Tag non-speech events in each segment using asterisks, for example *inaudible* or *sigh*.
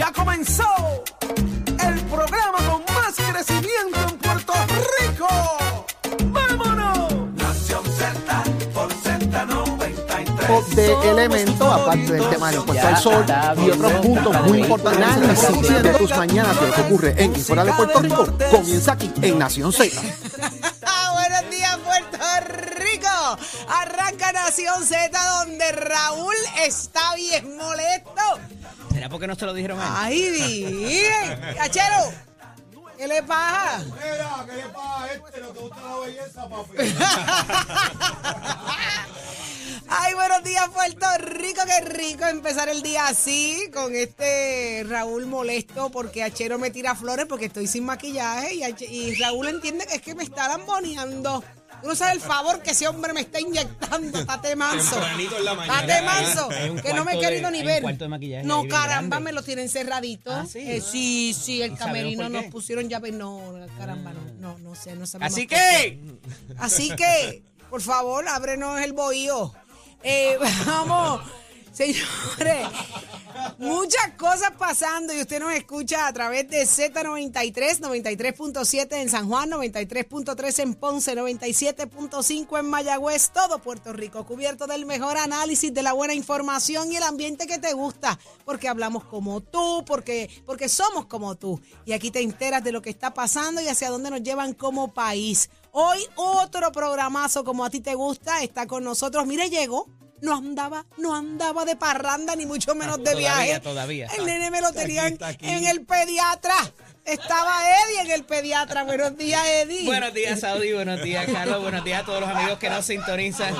Ya comenzó el programa con más crecimiento en Puerto Rico. ¡Vámonos! Nación Z por Z93. de elementos, aparte del tema del Puerto del Sol y otros puntos muy importantes análisis de tus mañanas de lo que ocurre en y fuera de Puerto Rico, comienza aquí en Nación Z. *laughs* Buenos días, Puerto Rico. Arranca Nación Z, donde Raúl está bien molesto. ¿Será porque no se lo dijeron a él? Ay, bien. Cachero, ¿qué le pasa? Mira, ¿qué le pasa a este? No te gusta la belleza, papi. *laughs* Ay, buenos días, Puerto Rico. Qué rico empezar el día así, con este Raúl molesto porque Achero me tira flores porque estoy sin maquillaje y, H- y Raúl entiende que es que me está lamboneando. Tú no sabes el favor que ese hombre me está inyectando, tate manso. Tempranito en la mañana. Tate manso, que no me he de- querido ni ver. cuarto de maquillaje No, caramba, grande. me lo tienen cerradito. Ah, ¿sí? Eh, sí, sí, el ¿Y sabemos camerino nos pusieron llave. No, caramba, no, no, no sé, no sabemos. Así que, Así que, por favor, ábrenos el bohío. Eh, *laughs* vamos, señores, muchas cosas pasando y usted nos escucha a través de Z93, 93.7 en San Juan, 93.3 en Ponce, 97.5 en Mayagüez, todo Puerto Rico cubierto del mejor análisis, de la buena información y el ambiente que te gusta, porque hablamos como tú, porque, porque somos como tú. Y aquí te enteras de lo que está pasando y hacia dónde nos llevan como país. Hoy otro programazo como a ti te gusta está con nosotros. Mire, llegó. No andaba, no andaba de parranda ni mucho menos de Todavía, viaje. todavía. El nene me lo tenía en- está aquí. en el pediatra. Estaba Eddie en el pediatra. Buenos días, Eddie. buenos días, Saudi, buenos días, Carlos, buenos días a todos los amigos que nos sintonizan.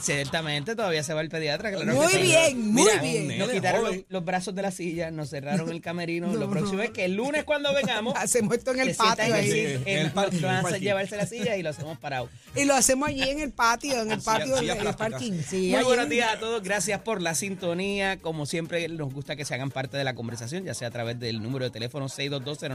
Ciertamente, todavía se va el pediatra. claro Muy que bien, muy Mira, bien. Nos quitaron los, brazos de la silla, nos cerraron el camerino. lo próximo es que el lunes cuando vengamos, *laughs* Hacemos esto en el patio en- ahí. en- En el el van a llevarse la silla y lo hacemos parado. Y lo hacemos allí en el patio, en el patio del parking. Sí, Muy allí buenos en- días a todos, gracias por la sintonía. Como siempre, nos gusta que se hagan parte de la conversación, ya sea a través del número de teléfono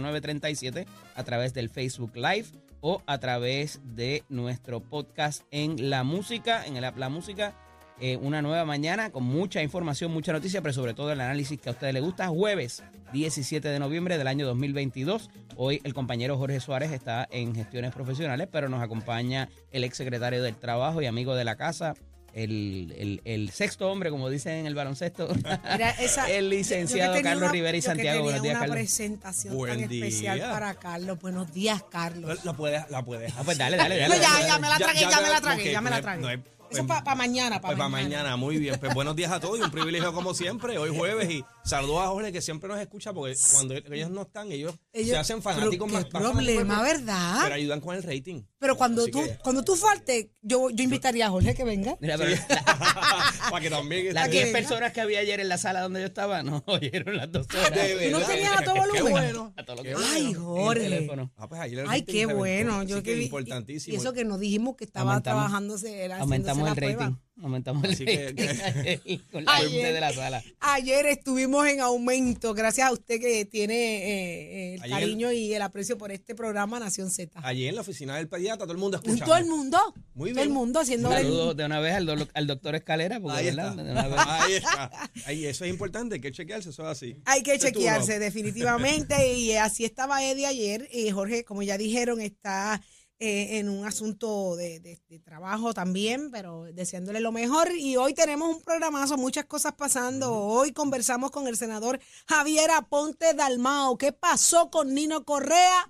6220937, a través del Facebook Live o a través de nuestro podcast en La Música, en el app La Música. Eh, una nueva mañana con mucha información, mucha noticia, pero sobre todo el análisis que a ustedes les gusta. Jueves 17 de noviembre del año 2022. Hoy el compañero Jorge Suárez está en gestiones profesionales, pero nos acompaña el ex secretario del Trabajo y amigo de la casa, el, el- el sexto hombre, como dicen en el baloncesto, Mira, esa- *laughs* el yo- yo licenciado Carlos una- Rivera y yo que Santiago. tenía Buenos días, una Carlos. presentación Buen tan especial día. para Carlos. Buenos días, Carlos. La, puedes, la puedes. Ah, pues dale, dale, No, dale. ya, dale, ya me la tragué, ya ya, me la tragué, ya me la tragué. no es- Eso pues, para mañana, para Pues para mañana, muy bien. Pues buenos días a todos y un privilegio como siempre. Hoy jueves y saludos a Jorge que siempre nos escucha porque cuando ellos no están, ellos, Ellos- se hacen fanáticos más. qué más problema, del- ¿verdad? Pero ayudan con el rating. Pero cuando Así tú, que- cuando tú faltes, yo, yo invitaría a Jorge que venga. Mira, pero la- *laughs* para que también. las que 10 venga. personas que había ayer en la sala donde yo estaba no *laughs* oyeron las dos horas. De ¿Tú no tenías a todo Qué volumen? bueno. A todo lo Qué que-. Ay, Jorge. teléfono. Ah, pues ayer el Ay, qué bueno. Yo que que, importantísimo. Y eso que nos dijimos que estaba Aumentamos- trabajándose, era Aumentamos el rating. prueba. Aumentamos el Así que- rating *laughs* con la Ayer. gente de la sala. Ayer estuvimos en aumento, gracias a usted que tiene eh, eh, el Ayer- cariño y el aprecio por este programa Nación Z. Ayer en la oficina del pediatra todo el mundo escuchando. Todo el mundo, Muy todo el bien. mundo haciendo Saludos de una vez al, do- al doctor Escalera, porque Ahí está. De una vez. Ahí está. Ahí, eso es importante, hay que chequearse, eso es así. Hay que chequearse definitivamente y así estaba Eddie ayer y Jorge, como ya dijeron, está eh, en un asunto de, de- de trabajo también, pero deseándole lo mejor. Y hoy tenemos un programazo, muchas cosas pasando. Hoy conversamos con el senador Javier Aponte Dalmao. ¿Qué pasó con Nino Correa?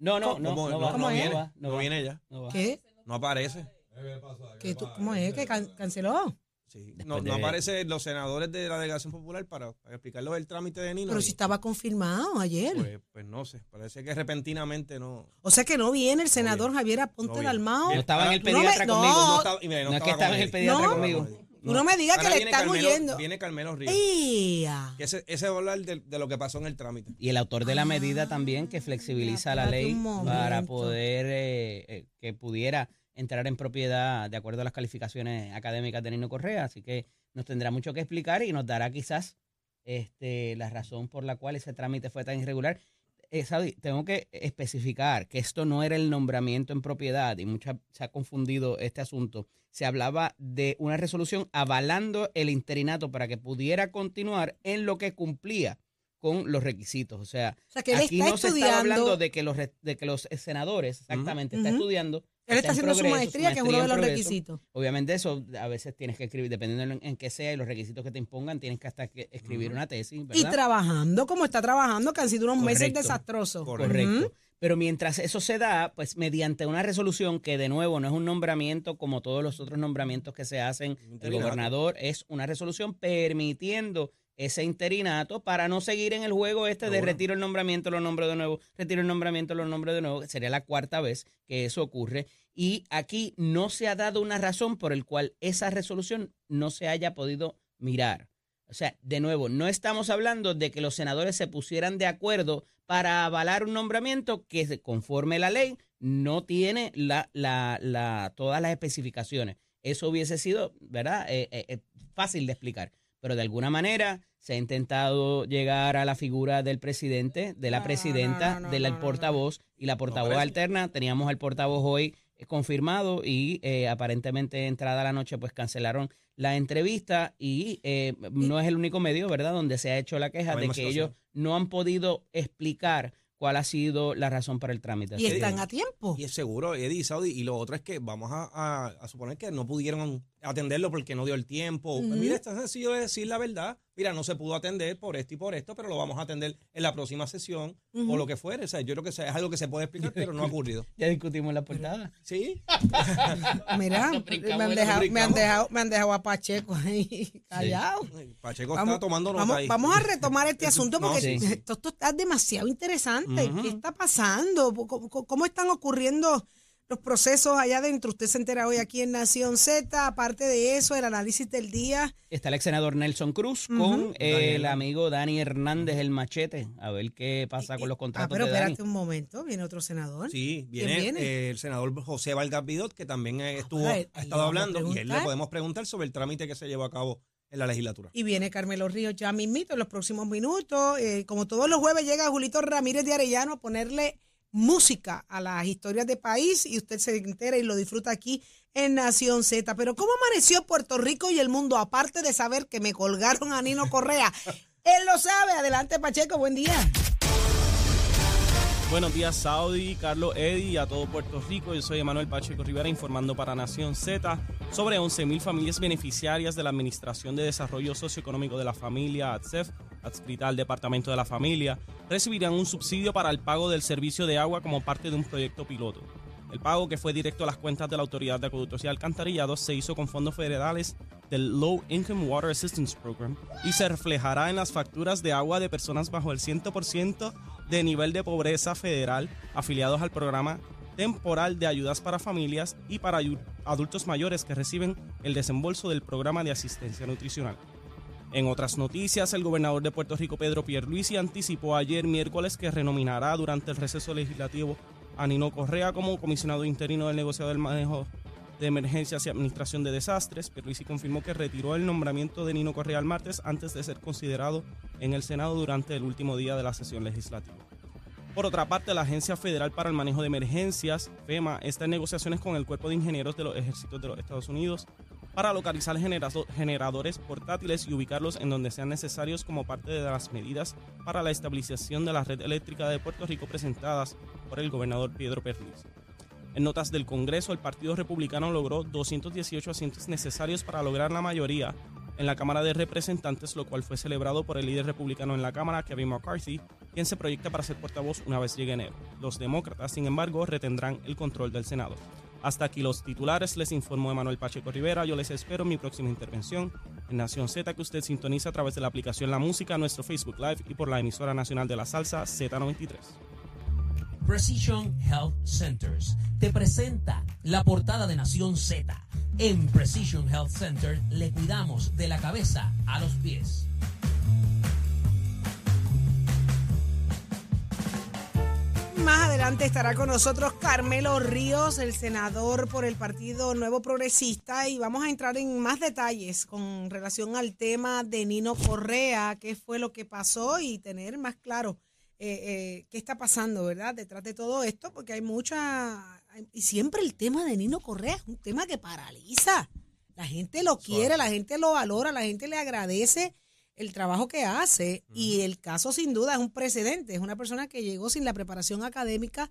No, no, no, no, va, ¿Cómo no, es? viene, va, no, viene ella, no va. ¿Qué? no aparece. ¿Qué tú- ¿Cómo es? ¿Que can- canceló? Sí. No, no de- aparecen los senadores de la delegación popular para, para explicarles el trámite de Nino. Pero y, si estaba confirmado ayer. pues, pues no sé, parece que repentinamente no. O sea que no viene el senador viene. Javier Aponte No. Dalmao. No estaba en el No me- pediatra no, conmigo. No, estaba, mira, No es que estaba en el pediatra No. conmigo. No, No no, me digas que le están Carmelo- huyendo. Viene Carmelo Ríos. Que ese, ese va a hablar de, de lo que pasó en el trámite. Y el autor de la medida también que flexibiliza la Ah, espérate ley para poder eh, eh, que pudiera entrar en propiedad de acuerdo a las calificaciones académicas de Nino Correa. Así que nos tendrá mucho que explicar y nos dará quizás este, la razón por la cual ese trámite fue tan irregular. Eh, Saudi, tengo que especificar que esto no era el nombramiento en propiedad y mucha, se ha confundido este asunto. Se hablaba de una resolución avalando el interinato para que pudiera continuar en lo que cumplía con los requisitos. O sea, O sea, que él aquí está no se estaba hablando de que los, de que los senadores, exactamente, está Ujú. estudiando. Él está en haciendo su maestría, que es uno de los progreso. requisitos. Obviamente eso a veces tienes que escribir, dependiendo en, en qué sea y los requisitos que te impongan, tienes que hasta que escribir una tesis, Y trabajando como está trabajando, que han sido unos meses desastrosos. Correcto. Pero mientras eso se da, pues mediante una resolución que de nuevo no es un nombramiento como todos los otros nombramientos que se hacen, el gobernador es una resolución permitiendo ese interinato para no seguir en el juego este de Seguro. retiro el nombramiento, lo nombro de nuevo, retiro el nombramiento, lo nombro de nuevo. Sería la cuarta vez que eso ocurre. Y aquí no se ha dado una razón por el cual esa resolución no se haya podido mirar. O sea, de nuevo, no estamos hablando de que los senadores se pusieran de acuerdo para avalar un nombramiento que, conforme la ley, no tiene la, la, la, todas las especificaciones. Eso hubiese sido, ¿verdad? Eh, eh, eh, fácil de explicar. Pero de alguna manera se ha intentado llegar a la figura del presidente, de la No, presidenta, no, no, del no, no, portavoz y la portavoz alterna. Teníamos al portavoz hoy eh, confirmado y eh, aparentemente entrada la noche pues cancelaron la entrevista y eh, no es el único medio, ¿verdad?, donde se ha hecho la queja La de que situación. ellos no han podido explicar cuál ha sido la razón para el trámite. Y están a tiempo. Y es seguro, Eddie y Saudi. Y lo otro es que vamos a, a- a suponer que no pudieron atenderlo porque no dio el tiempo. Pues. Mira, es tan sencillo de decir la verdad. Mira, no se pudo atender por esto y por esto, pero lo vamos a atender en la próxima sesión o lo que fuere. O sea, yo creo que es algo que se puede explicar, pero no ha ocurrido. *laughs* Ya discutimos la portada. Sí, *laughs* Mira, me han, dejado, me, han dejado, me han dejado a Pacheco ahí callado. Pacheco Vamos, está tomando nota vamos, ahí. vamos a retomar este *laughs* asunto No, porque sí. esto, esto está demasiado interesante. ¿Qué está pasando? ¿Cómo, cómo- cómo están ocurriendo los procesos allá adentro? Usted se entera hoy aquí en Nación Z. Aparte de eso, el análisis del día. Está el ex senador Nelson Cruz con eh, el amigo Dani Hernández, el machete. A ver qué pasa con los ah, contratos pero de Dani. espérate un momento, viene otro senador. Sí, ¿Quién viene, viene? eh, el senador José Vargas Vidot, que también eh, estuvo, pues, ha estado hablando, y él le podemos preguntar sobre el trámite que se llevó a cabo en la legislatura. Y viene Carmelo Ríos ya mismito en los próximos minutos. Eh, como todos los jueves llega Julito Ramírez de Arellano a ponerle música a las historias de país y usted se entera y lo disfruta aquí en Nación Z. Pero ¿cómo amaneció Puerto Rico y el mundo aparte de saber que me colgaron a Nino Correa? *laughs* Él lo sabe. Adelante Pacheco, buen día. Buenos días, Saudi, Carlos Eddy y a todo Puerto Rico. Yo soy Emanuel Pacheco Rivera informando para Nación Z sobre 11.000 familias beneficiarias de la Administración de Desarrollo Socioeconómico de la Familia, ATSEF, adscrita al Departamento de la Familia, recibirán un subsidio para el pago del servicio de agua como parte de un proyecto piloto. El pago, que fue directo a las cuentas de la Autoridad de Acueductos y Alcantarillados, se hizo con fondos federales del Low Income Water Assistance Program y se reflejará en las facturas de agua de personas bajo el 100% de nivel de pobreza federal afiliados al programa temporal de ayudas para familias y para adultos mayores que reciben el desembolso del programa de asistencia nutricional. En otras noticias, el gobernador de Puerto Rico, Pedro Pierluisi, anticipó ayer miércoles que renominará durante el receso legislativo a Nino Correa como comisionado interino del negociado del manejo de emergencias y administración de desastres. Pierluisi confirmó que retiró el nombramiento de Nino Correa el martes antes de ser considerado en el Senado durante el último día de la sesión legislativa. Por otra parte, la Agencia Federal para el Manejo de Emergencias, FEMA, está en negociaciones con el Cuerpo de Ingenieros de los Ejércitos de los Estados Unidos para localizar generadores portátiles y ubicarlos en donde sean necesarios como parte de las medidas para la estabilización de la red eléctrica de Puerto Rico presentadas por el gobernador Pedro Pierluisi. En notas del Congreso, el Partido Republicano logró 218 asientos necesarios para lograr la mayoría en la Cámara de Representantes, lo cual fue celebrado por el líder republicano en la Cámara, Kevin McCarthy, quien se proyecta para ser portavoz una vez llegue enero. Los demócratas, sin embargo, retendrán el control del Senado. Hasta aquí los titulares, les informó Emanuel Pacheco Rivera. Yo les espero en mi próxima intervención en Nación Z, que usted sintoniza a través de la aplicación La Música, nuestro Facebook Live y por la emisora nacional de la salsa Z93. Precision Health Centers te presenta la portada de Nación Z. En Precision Health Center le cuidamos de la cabeza a los pies. Más adelante estará con nosotros Carmelo Ríos, el senador por el Partido Nuevo Progresista, y vamos a entrar en más detalles con relación al tema de Nino Correa, qué fue lo que pasó y tener más claro eh, eh, qué está pasando, ¿verdad? Detrás de todo esto, porque hay mucha... Y siempre el tema de Nino Correa es un tema que paraliza. La gente lo quiere, la gente lo valora, la gente le agradece el trabajo que hace y el caso sin duda es un precedente, es una persona que llegó sin la preparación académica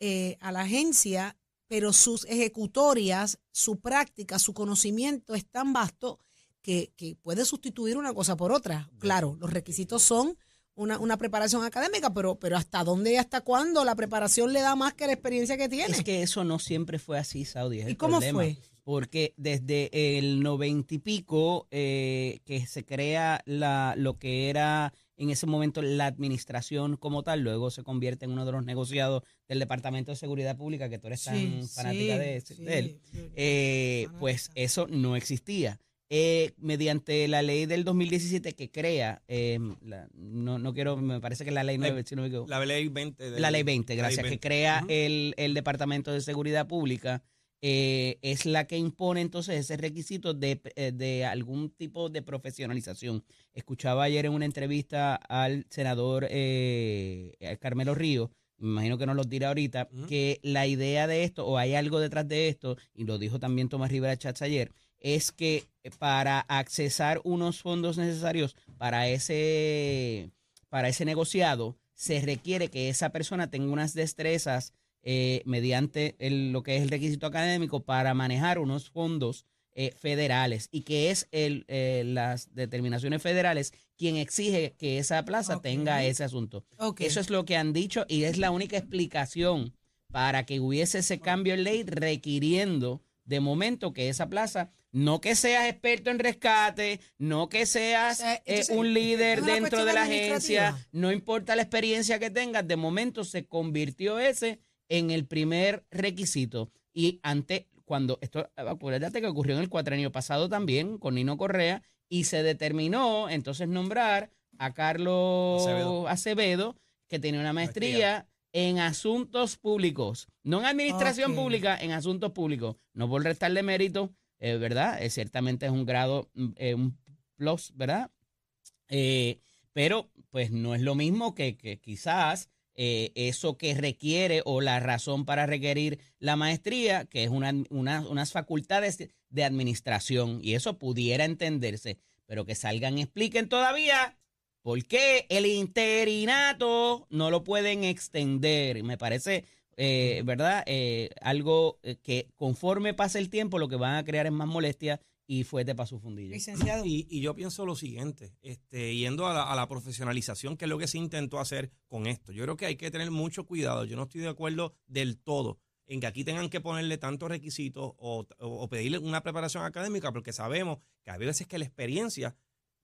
eh, a la agencia, pero sus ejecutorias, su práctica, su conocimiento es tan vasto que, que puede sustituir una cosa por otra. Claro, los requisitos son una, una preparación académica, pero, pero ¿hasta dónde y hasta cuándo la preparación le da más que la experiencia que tiene? Es que eso no siempre fue así, Saudi. ¿Y cómo problema. fue? Porque desde el noventa y pico eh, que se crea la, lo que era en ese momento la administración como tal, luego se convierte en uno de los negociados del Departamento de Seguridad Pública, que tú eres tan Sí, fanática sí, de, ese- sí, de él. Eh, pues eso no existía. Eh, mediante la ley del 2017 que crea, eh, la- no, no quiero, me parece que es la ley 9, si no me equivoco. La ley 20. de- La ley 20, la ley gracias, que 20. crea el, el Departamento de Seguridad Pública, eh, es la que impone entonces ese requisito de, eh, de algún tipo de profesionalización. Escuchaba ayer en una entrevista al senador eh, Carmelo Río, me imagino que nos lo dirá ahorita, que la idea de esto, o hay algo detrás de esto, y lo dijo también Tomás Rivera Chats ayer, es que para accesar unos fondos necesarios para ese, para ese negociado, se requiere que esa persona tenga unas destrezas eh, mediante el- lo que es el requisito académico para manejar unos fondos eh, federales y que es el, eh, las determinaciones federales quien exige que esa plaza tenga ese asunto. Eso es lo que han dicho y es la única explicación para que hubiese ese cambio en ley requiriendo de momento que esa plaza, no que seas experto en rescate, no que seas eh, un líder dentro de la agencia, no importa la experiencia que tengas, de momento se convirtió ese en el primer requisito. Y ante, cuando esto, acuérdate que ocurrió en el cuatrenio pasado también con Nino Correa y se determinó entonces nombrar a Carlos Acevedo. Acevedo, que tenía una maestría en asuntos públicos, no en administración pública, en asuntos públicos. No por restarle mérito, eh, ¿verdad? Eh, ciertamente es un grado, mm, eh, un plus, ¿verdad? Eh, pero pues no es lo mismo que, que quizás eh, eso que requiere o la razón para requerir la maestría, que es una, una- unas facultades de- administración, y eso pudiera entenderse, pero que salgan y expliquen todavía por qué el interinato no lo pueden extender. Me parece, eh, ¿verdad? Eh, algo que conforme pase el tiempo lo que van a crear es más molestia y fuerte para su fundillo. Licenciado. Y, y yo pienso lo siguiente, este, yendo a la, a la profesionalización, que es lo que se intentó hacer con esto. Yo creo que hay que tener mucho cuidado. Yo no estoy de acuerdo del todo en que aquí tengan que ponerle tantos requisitos o, o- o pedirle una preparación académica, porque sabemos que hay veces que la experiencia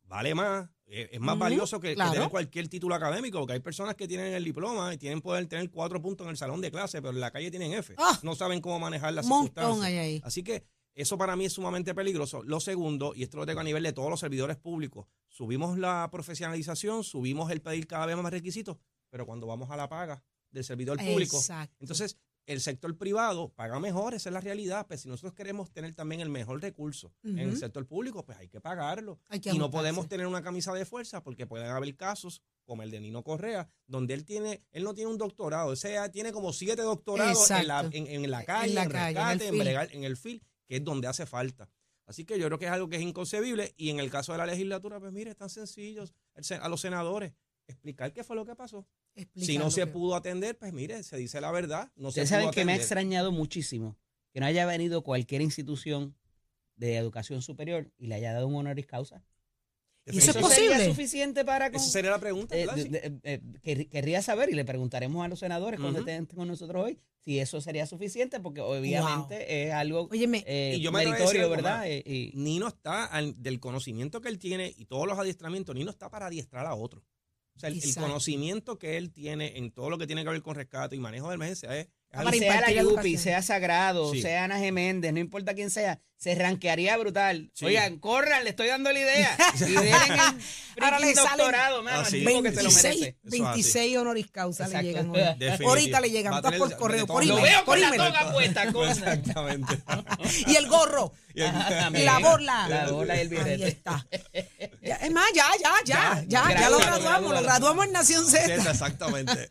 vale más, eh, es más valioso que, que claro. tener cualquier título académico, porque hay personas que tienen el diploma y tienen poder tener cuatro puntos en el salón de clase, pero en la calle tienen F. Ah. no saben cómo manejar las circunstancias. hay ahí. Así que eso para mí es sumamente peligroso. Lo segundo, y esto lo tengo a nivel de todos los servidores públicos, subimos la profesionalización, subimos el pedir cada vez más requisitos, pero cuando vamos a la paga del servidor público, Exacto. entonces el sector privado paga mejor, esa es la realidad. Pues si nosotros queremos tener también el mejor recurso en el sector público, pues hay que pagarlo. Hay que y no podemos tener una camisa de fuerza porque pueden haber casos como el de Nino Correa, donde él tiene, él no tiene un doctorado, o sea, tiene como siete doctorados en la, Exacto. en, en la calle, en, la calle, en el rescate, en, bregar- en el field, que es donde hace falta. Así que yo creo que es algo que es inconcebible. Y en el caso de la legislatura, pues mire, es tan sencillo a los senadores explicar qué fue lo que pasó. Explicar Si no se que- pudo atender, pues mire, se dice la verdad. No Ustedes saben que me ha extrañado muchísimo que no haya venido cualquier institución de educación superior y le haya dado un honoris causa. ¿Y eso es ¿Eso sería posible? suficiente para... con- Esa sería la pregunta, eh, eh, quer- querría saber y le preguntaremos a los senadores cuando Ujú. estén con nosotros hoy si eso sería suficiente porque obviamente es algo Óyeme, eh, Y yo me meritorio, algo ¿verdad? más. Eh, y- Nino está, al- del conocimiento que él tiene y todos los adiestramientos, Nino está para adiestrar a otro. O sea, el, el conocimiento que él tiene en todo lo que tiene que ver con rescate y manejo de emergencia es, es Para sea la Yupi, sea Sagrado, Sí. sea Ana Geméndez, no importa quién sea, se ranquearía brutal. Sí. Oigan, corran, le estoy dando la idea. *laughs* Y el Ahora le doctorado, mano, Ah, sí. tipo que se lo 26, merece. Eso es así. 26 honoris causa Exacto. le llegan hoy. *laughs* Definitivo. Ahorita le llegan, tener- por correo, por todo. Lo email, veo por con la email. toga puesta. *laughs* Exactamente. Y el gorro. Y el-. La borla. La borla y el Ahí birrete. está. Ya, es más, ya, ya, ya, ya, ya, lo graduamos, lo graduamos en Nación Z. exactamente.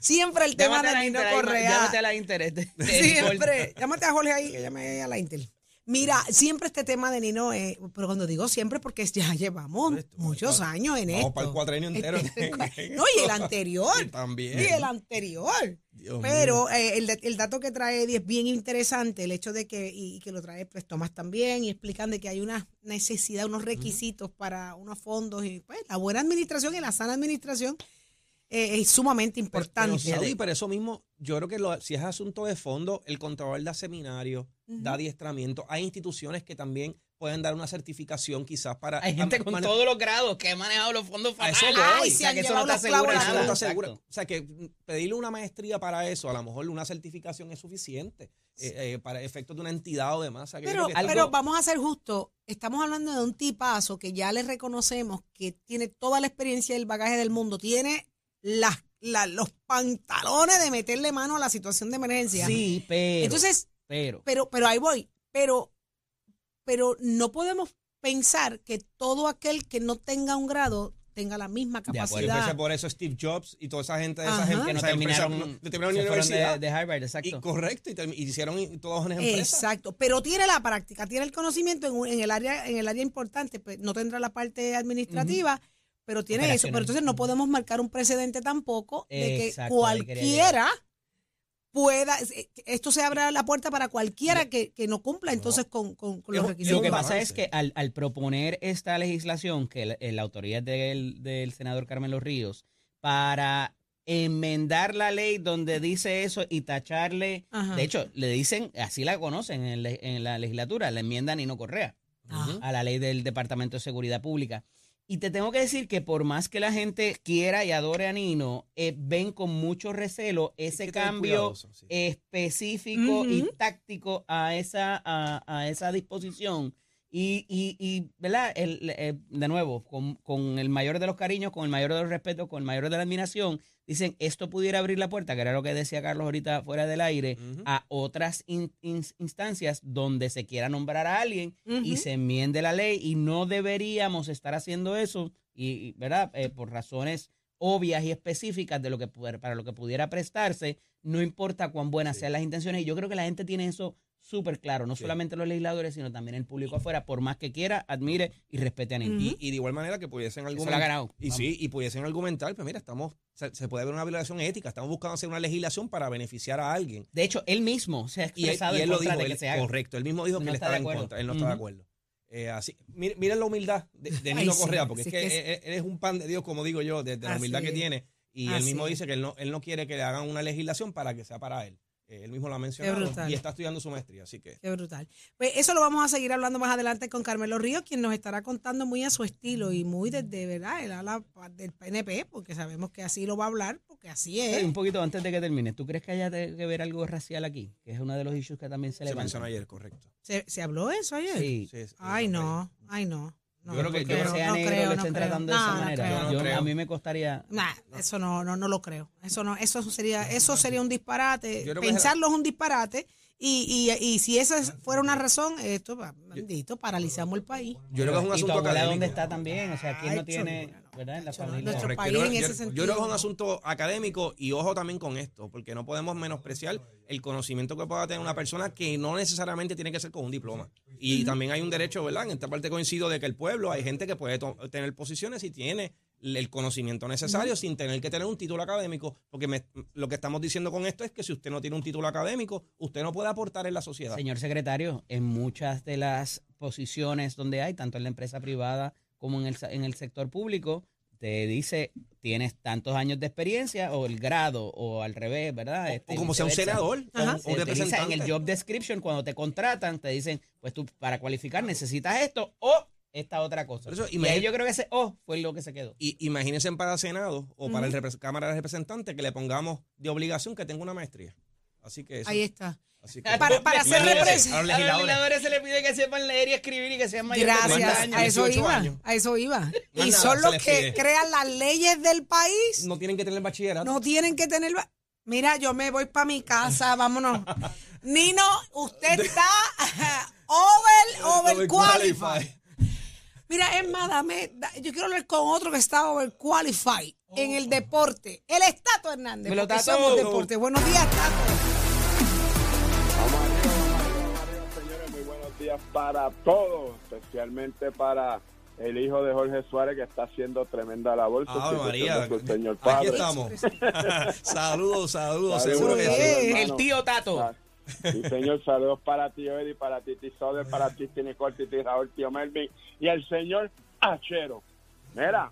Siempre el tema Llámate de Nino Inter, Correa. Llámate a la Inter. este, *laughs* Siempre. Llámate a Jorge ahí, que llame a la Intel. Mira, siempre este tema de Nino, eh, pero cuando digo siempre, porque ya llevamos muchos años en Vamos esto. para el cuatrenio entero. *laughs* Este, *laughs* no, y el anterior. Y también. Y el anterior. Dios Pero eh, el, el dato que trae Eddie es bien interesante, el hecho de que, y, y que lo trae pues Tomás también, y explican de que hay una necesidad, unos requisitos para unos fondos, y pues la buena administración y la sana administración eh, es sumamente importante. Pero, Saudi, pero eso mismo, yo creo que lo- si es asunto de fondo, el Contralor da seminarios, da adiestramiento. Hay instituciones que también pueden dar una certificación quizás para... Hay gente con todos los grados que ha manejado los fondos A fatales. eso. Ay, O sea, que eso no te asegura Eso no te asegura. O sea, que pedirle una maestría para eso, a lo mejor una certificación es suficiente eh, eh, para efectos de una entidad o demás. O sea, Pero, pero vamos a ser justos, estamos hablando de un tipazo que ya le reconocemos que tiene toda la experiencia y el bagaje del mundo, tiene las, la- los pantalones de meterle mano a la situación de emergencia. Sí, pero. Entonces, pero. pero, pero ahí voy, pero, pero no podemos pensar que todo aquel que no tenga un grado tenga la misma capacidad. pensé por eso Steve Jobs y toda esa gente de esa Ajá. gente que no terminaron, no- terminaron se universidad. de, de Harvard, exacto. Y correcto, y, hicieron y- todos en empresa. Exacto, pero tiene la práctica, tiene el conocimiento en, un- en el área en el área importante, pues, no tendrá la parte administrativa, pero tiene eso, pero entonces no podemos marcar un precedente tampoco de que cualquiera pueda, esto se abre la puerta para cualquiera que, que no cumpla entonces con, con- con los Lo- requisitos. Lo que pasa es que al, al proponer esta legislación, que la, la autoría es del, del senador Carmelo Ríos, para enmendar la ley donde dice eso y tacharle, Ajá. de hecho, le dicen, así la conocen en, le- en la legislatura, la enmienda Nino Correa Ajá. a la ley del Departamento de Seguridad Pública. Y te tengo que decir que por más que la gente quiera y adore a Nino, eh, ven con mucho recelo ese que cambio sí. específico y táctico a esa, a, a esa disposición. Y, y, y ¿verdad? El, eh, de nuevo, con, con el mayor de los cariños, con el mayor de los respetos, con el mayor de la admiración, dicen, esto pudiera abrir la puerta, que era lo que decía Carlos ahorita fuera del aire, Ujú. a otras in- in- instancias donde se quiera nombrar a alguien y Ujú. se enmiende la ley y no deberíamos estar haciendo eso, y, y, ¿verdad? Eh, por razones obvias y específicas de lo que para lo que pudiera prestarse, no importa cuán buenas sean las intenciones. Y yo creo que la gente tiene eso súper claro, no Sí. solamente los legisladores, sino también el público afuera, por más que quiera, admire y respete a Nino. Y, y de igual manera que pudiesen Eso lo ha argumentar. ganado. Y Vamos. sí, y pudiesen argumentar, pues mira, estamos, se, se puede ver una violación ética, estamos buscando hacer una legislación para beneficiar a alguien. De hecho, él mismo se ha Y él, expresado y él en lo dijo, de que él- se haga. correcto, él mismo dijo No que él está estaba en contra, él no está de acuerdo. Eh, así, miren, miren la humildad de, de Nino Correa, porque sí es que, que es- él, él es un pan de Dios, como digo yo, de, de la humildad que tiene. Y él mismo es. dice que él no, él no quiere que le hagan una legislación para que sea para él. Eh, él mismo lo ha mencionado y está estudiando su maestría, así que Qué brutal. Pues eso lo vamos a seguir hablando más adelante con Carmelo Ríos, quien nos estará contando muy a su estilo y muy desde, ¿verdad? El ala del PNP, porque sabemos que así lo va a hablar, porque así es. un poquito antes de que termine, ¿tú crees que haya de- que ver algo racial aquí? Que es uno de los issues que también se se levanta. mencionó ayer, correcto. ¿Se, se habló eso ayer? Sí. Sí, sí, Ay, no, ay, no. No Yo creo que- Que yo sea no negro creo, lo estén tratando de esa no manera. Yo Yo- a mí me costaría. Nah, eso no, no, no lo creo. Eso no, eso sería, eso sería un disparate. Yo Pensarlo es un disparate. Y, y, y si esa fuera una razón, esto, bendito, paralizamos el país. Yo creo que es un ¿Y tu asunto académico. dónde está también? O sea, ¿quién no tiene, verdad, en la chulo, familia? nuestro país Yo, en yo- ese yo sentido. creo que es un asunto académico y ojo también con esto, porque no podemos menospreciar el conocimiento que pueda tener una persona que no necesariamente tiene que ser con un diploma. Y también hay un derecho, ¿verdad? En esta parte coincido de que el pueblo, hay gente que puede tener posiciones y tiene el conocimiento necesario sin tener que tener un título académico, porque me- lo que estamos diciendo con esto es que si usted no tiene un título académico, usted no puede aportar en la sociedad. Señor secretario, en muchas de las posiciones donde hay, tanto en la empresa privada como en el, en el sector público, te dice tienes tantos años de experiencia o el grado o al revés, ¿verdad? Este, o como sea un senador o Ajá. un- Se un utiliza en representante. el job description, cuando te contratan, te dicen, pues tú para cualificar necesitas esto o esta otra cosa. Eso, y ahí yo creo que ese oh fue lo que se quedó. Y imagínense para Senado o para el Cámara de Representantes que le pongamos de obligación que tenga una maestría. Así que eso. Ahí está. Así que- Para- para ser. A los legisladores se les pide que sepan leer y escribir y que sean mayores de 30 Gracias, años. a eso 18 iba, años. a eso iba. Y nada, son los que crean las leyes del país. no tienen que tener bachillerato. No tienen que tener. Mira, yo me voy para mi casa, vámonos. *laughs* Nino, usted está *laughs* over, overqualified. Mira, es más, dame, da- yo quiero hablar con otro que está overqualified en el deporte. El Estato Hernández. Me lo porque Tato. somos deporte. Buenos días, Tato. Para todos, especialmente para el hijo de Jorge Suárez que está haciendo tremenda labor. Ave sustituyendo María, a su señor aquí padre. estamos. *laughs* saludos, saludos, Saludos, seguro que sí. El tío Tato. Ah, Sí, señor, saludos para ti, Eddie, para Titi Soder, para ti, Tini Corti, Titi Raúl, tío Melvin y el señor Achero. Mira,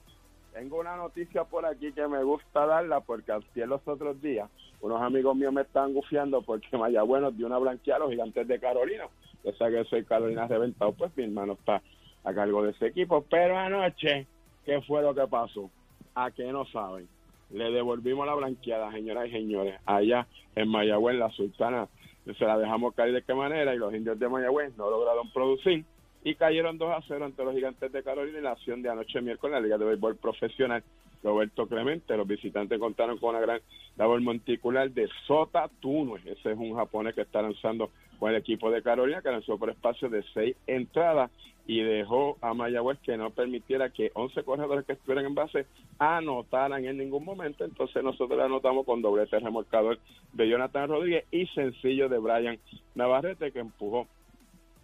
tengo una noticia por aquí que me gusta darla porque así los otros días unos amigos míos me están gufiando porque *laughs* Mayagüez nos dio una blanqueada a los gigantes de Carolina. Yo sé que soy Carolina reventado, pues mi hermano está a cargo de ese equipo. Pero anoche, ¿qué fue lo que pasó? ¿A qué no saben? Le devolvimos la blanqueada, señoras y señores, allá en Mayagüez, la Sultana. Se la dejamos caer de qué manera y los indios de Mayagüez no lograron producir y cayeron 2 a 0 ante los gigantes de Carolina en la acción de anoche miércoles en la Liga de Béisbol Profesional. Roberto Clemente, los visitantes contaron con una gran labor monticular de Sota Tunue. Ese es un japonés que está lanzando con el equipo de Carolina, que lanzó por espacio de seis entradas y dejó a Mayagüez que no permitiera que 11 corredores que estuvieran en base anotaran en ningún momento. Entonces nosotros anotamos con doblete remolcador de Jonathan Rodríguez y sencillo de Brian Navarrete, que empujó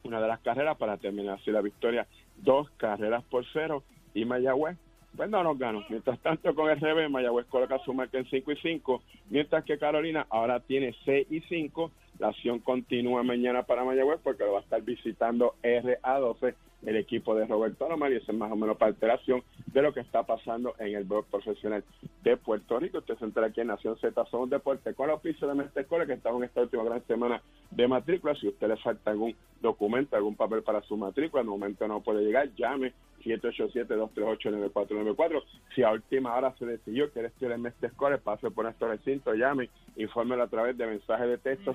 una de las carreras para terminar así la victoria. Dos carreras por cero y Mayagüez pues no nos ganó. Mientras tanto, con el revés, Mayagüez coloca su marca en 5 y 5, mientras que Carolina ahora tiene 6 y 5. La acción continúa mañana para Mayagüez porque lo va a estar visitando RA12, el equipo de Roberto Alomar, y eso es más o menos alteración de lo que está pasando en el blog profesional de Puerto Rico. Usted se entera aquí en Nación Z, son deporte con los pisos de Mestre Escuela, que estamos en esta última gran semana de matrícula. Si usted le falta algún documento, algún papel para su matrícula, en el momento no puede llegar, llame 787-238-9494. Si a última hora se decidió que estudiar en Mestre Escolar, pase por nuestro recinto, llame, infórmelo a través de mensaje de texto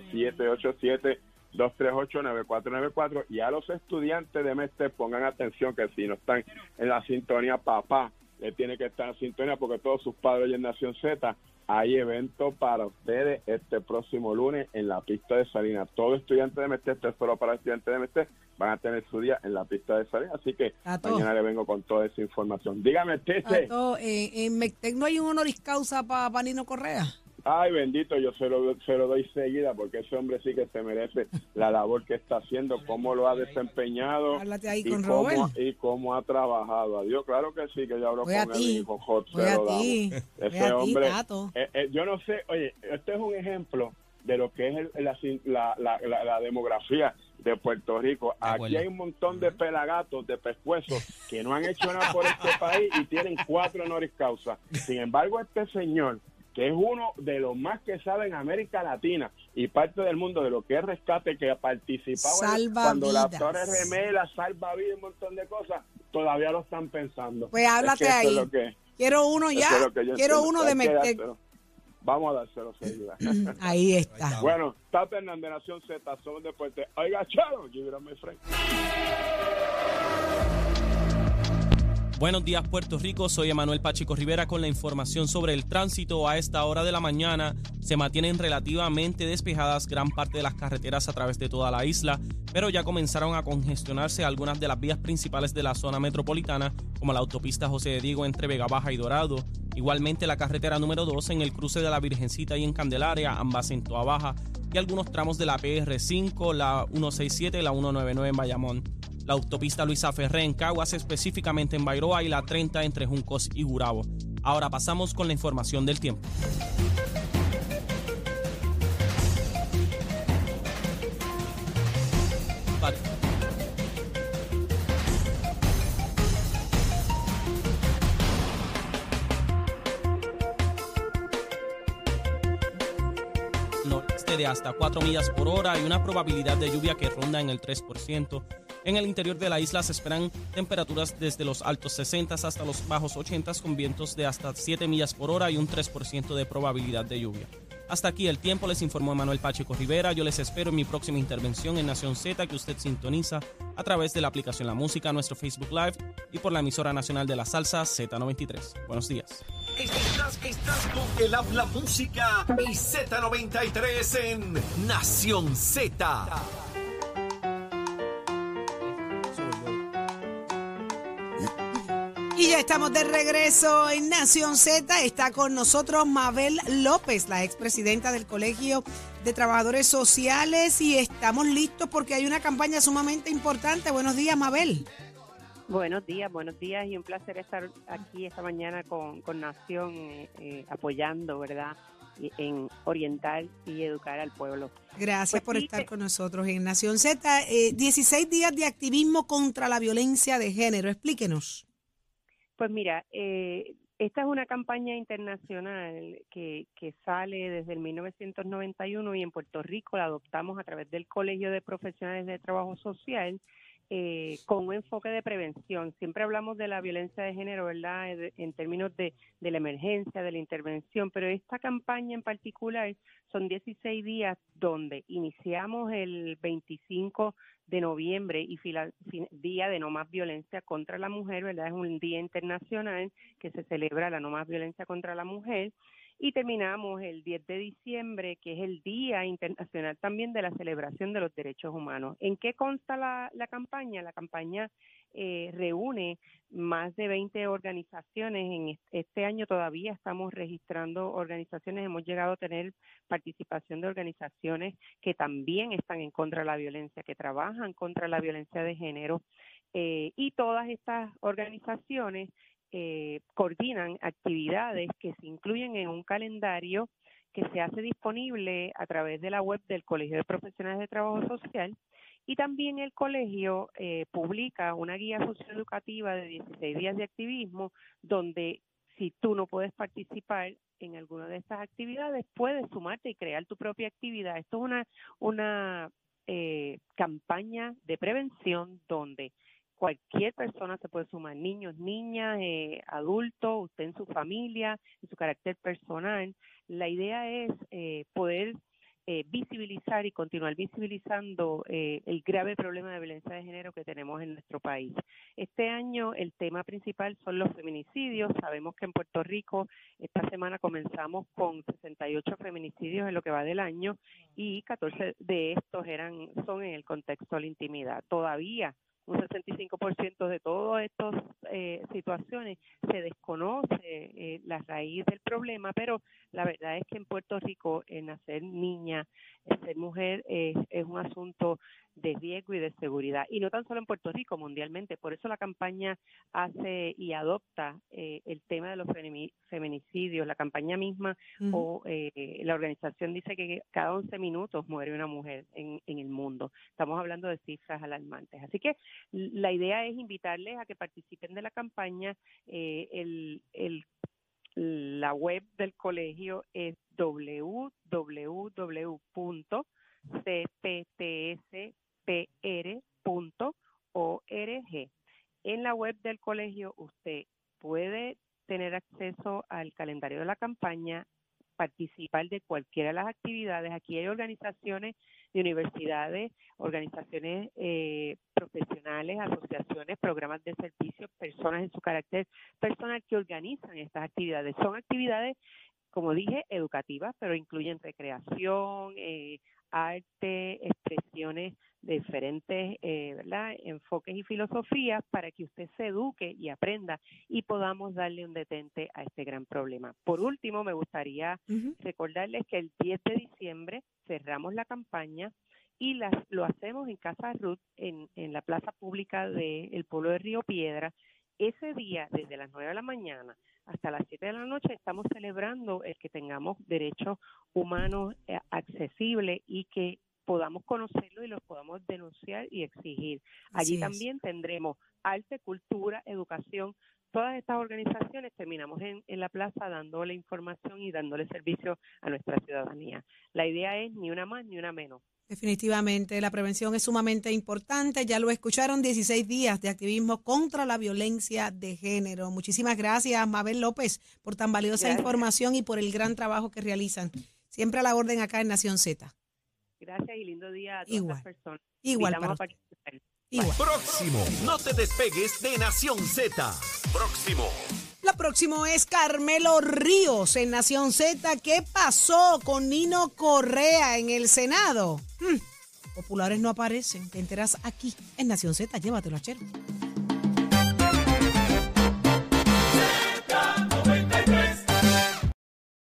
787-238-9494 y a los estudiantes de Mestre pongan atención que si no están en la sintonía, papá le tiene que estar en sintonía porque todos sus padres en Nación Z hay evento para ustedes este próximo lunes en la pista de Salinas. Todos estudiantes de Mestre, esto es solo para estudiantes de Mestre, van a tener su día en la pista de Salinas. Así que mañana le vengo con toda esa información. Dígame, Tete. Tato, eh, en Mectec no hay un honoris causa para Panino Correa. Ay, bendito, yo se lo, se lo doy seguida porque ese hombre sí que se merece la labor que está haciendo, cómo lo ha desempeñado y cómo, Robert. y cómo ha trabajado. Adiós, claro que sí, que yo hablo Voy con a él ti. y con Hot Voy se a lo damos. ti. Voy Ese a ti, hombre, eh, eh, yo no sé, oye, este es un ejemplo de lo que es el- la, la, la, la- la demografía de Puerto Rico. Aquí hay un montón de pelagatos, de pescuezos que no han hecho nada por *laughs* este país y tienen cuatro honoris causa. Sin embargo, este señor, que es uno de los más que sabe en América Latina y parte del mundo de lo que es rescate, que ha participado en- Salva cuando las vidas. torres gemelas, salva vidas, un montón de cosas, todavía lo están pensando. Pues Es háblate que ahí. es lo que- Quiero uno ya. es que Quiero entiendo. uno de dárselo. Vamos a dárselo seguida. *clears throat* Ahí está. bueno, Tato Hernández, Nación Z, somos deporte. Oiga, charo, give it my friend. Buenos días Puerto Rico, soy Emanuel Pachico Rivera con la información sobre el tránsito. A esta hora de la mañana se mantienen relativamente despejadas gran parte de las carreteras a través de toda la isla, pero ya comenzaron a congestionarse algunas de las vías principales de la zona metropolitana, como la autopista José de Diego entre Vega Baja y Dorado. Igualmente la carretera número 2 en el cruce de la Virgencita y en Candelaria, ambas en Toa Baja, y algunos tramos de la PR5, la 167 y la 199 en Bayamón la autopista Luisa Ferré en Caguas, específicamente en Bairoa, y la 30 entre Juncos y Gurabo. Ahora pasamos con la información del tiempo. Noreste de hasta 4 millas por hora y una probabilidad de lluvia que ronda en el 3%. En el interior de la isla se esperan temperaturas desde los altos 60 hasta los bajos 80 con vientos de hasta 7 millas por hora y un 3% de probabilidad de lluvia. Hasta aquí el tiempo, les informó Manuel Pacheco Rivera. Yo les espero en mi próxima intervención en Nación Z que usted sintoniza a través de la aplicación La Música, nuestro Facebook Live y por la emisora nacional de la salsa Z93. Buenos días. Estás, estás con el habla música y Z93 en Nación Z. Y ya estamos de regreso en Nación Z. Está con nosotros Mabel López, la expresidenta del Colegio de Trabajadores Sociales. Y estamos listos porque hay una campaña sumamente importante. Buenos días, Mabel. Buenos días, buenos días y un placer estar aquí esta mañana con, Nación eh, eh, apoyando, ¿verdad? en orientar y educar al pueblo. Gracias pues por estar con nosotros en Nación Z. 16 eh, días de activismo contra la violencia de género. Explíquenos. Pues mira, eh, esta es una campaña internacional que, que sale desde el 1991 y en Puerto Rico la adoptamos a través del Colegio de Profesionales de Trabajo Social eh, con un enfoque de prevención. Siempre hablamos de la violencia de género, ¿verdad? En términos de, de, la emergencia, de la intervención, pero esta campaña en particular son 16 días donde iniciamos el 25 de noviembre y Día de No Más Violencia contra la Mujer, ¿verdad? Es un día internacional que se celebra la No Más Violencia contra la Mujer y terminamos el 10 de diciembre, que es el Día Internacional también de la Celebración de los Derechos Humanos. ¿En qué consta la, la campaña? La campaña eh, reúne más de 20 organizaciones. En este año todavía estamos registrando organizaciones. Hemos llegado a tener participación de organizaciones que también están en contra de la violencia, que trabajan contra la violencia de género. Eh, y todas estas organizaciones eh, coordinan actividades que se incluyen en un calendario que se hace disponible a través de la web del Colegio de Profesionales de Trabajo Social y también el colegio eh, publica una guía socioeducativa de 16 días de activismo donde si tú no puedes participar en alguna de estas actividades, puedes sumarte y crear tu propia actividad. Esto es una, una eh, campaña de prevención donde cualquier persona se puede sumar, niños, niñas, eh, adultos, usted en su familia, en su carácter personal. La idea es eh, poder eh, visibilizar y continuar visibilizando el grave problema de violencia de género que tenemos en nuestro país. Este año el tema principal son los feminicidios. Sabemos que en Puerto Rico esta semana comenzamos con 68 feminicidios en lo que va del año y 14 de estos eran son en el contexto de la intimidad. Todavía un 65% de todas estas eh, situaciones se desconoce eh, la raíz del problema, pero la verdad es que en Puerto Rico el nacer niña, el ser mujer es, es un asunto de riesgo y de seguridad. Y no tan solo en Puerto Rico, mundialmente. Por eso la campaña hace y adopta eh, el tema de los feminicidios. La campaña misma o eh, la organización dice que cada 11 minutos muere una mujer en, en el mundo. Estamos hablando de cifras alarmantes. Así que la idea es invitarles a que participen de la campaña. Eh, el, el la web del colegio es www.cpts pr.org. En la web del colegio usted puede tener acceso al calendario de la campaña, participar de cualquiera de las actividades. Aquí hay organizaciones de universidades, organizaciones eh, profesionales, asociaciones, programas de servicios, personas en su carácter personal que organizan estas actividades. Son actividades, como dije, educativas, pero incluyen recreación, eh, arte, expresiones de diferentes eh, ¿verdad? enfoques y filosofías para que usted se eduque y aprenda y podamos darle un detente a este gran problema. Por último, me gustaría recordarles que el 10 de diciembre cerramos la campaña y las, lo hacemos en Casa Ruth, en, en la plaza pública del pueblo de Río Piedra. Ese día, desde las 9 de la mañana hasta las 7 de la noche, estamos celebrando el que tengamos derechos humanos eh, accesibles y que podamos conocerlo y los podamos denunciar y exigir. Allí también tendremos arte, cultura, educación. Todas estas organizaciones terminamos en, en la plaza dándole información y dándole servicio a nuestra ciudadanía. La idea es ni una más ni una menos Definitivamente, la prevención es sumamente importante. Ya lo escucharon, 16 días de activismo contra la violencia de género. Muchísimas gracias, Mabel López, por tan valiosa Gracias. información y por el gran trabajo que realizan. Siempre a la orden acá en Nación Z. Gracias y lindo día a todas Igual. las personas. Igual Invitamos para a participar. Igual. Próximo. No te despegues de Nación Z. Próximo. Lo próximo es Carmelo Ríos en Nación Z. ¿Qué pasó con Nino Correa en el Senado? Hmm, Populares no aparecen. Te enteras aquí en Nación Z. Llévatelo a Chero.